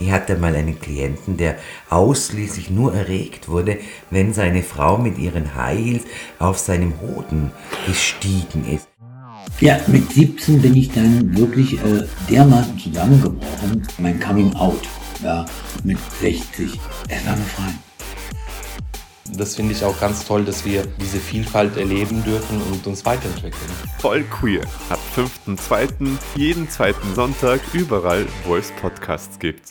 Ich hatte mal einen Klienten, der ausschließlich nur erregt wurde, wenn seine Frau mit ihren High Heels auf seinem Hoden gestiegen ist. Ja, mit 17 bin ich dann wirklich äh, dermaßen zusammengebrochen. Mein Coming Out, ja, mit 60. Es war befreiend. Das finde ich auch ganz toll, dass wir diese Vielfalt erleben dürfen und uns weiterentwickeln. Voll queer. Ab 5.2. jeden zweiten Sonntag überall, wo es Podcasts gibt.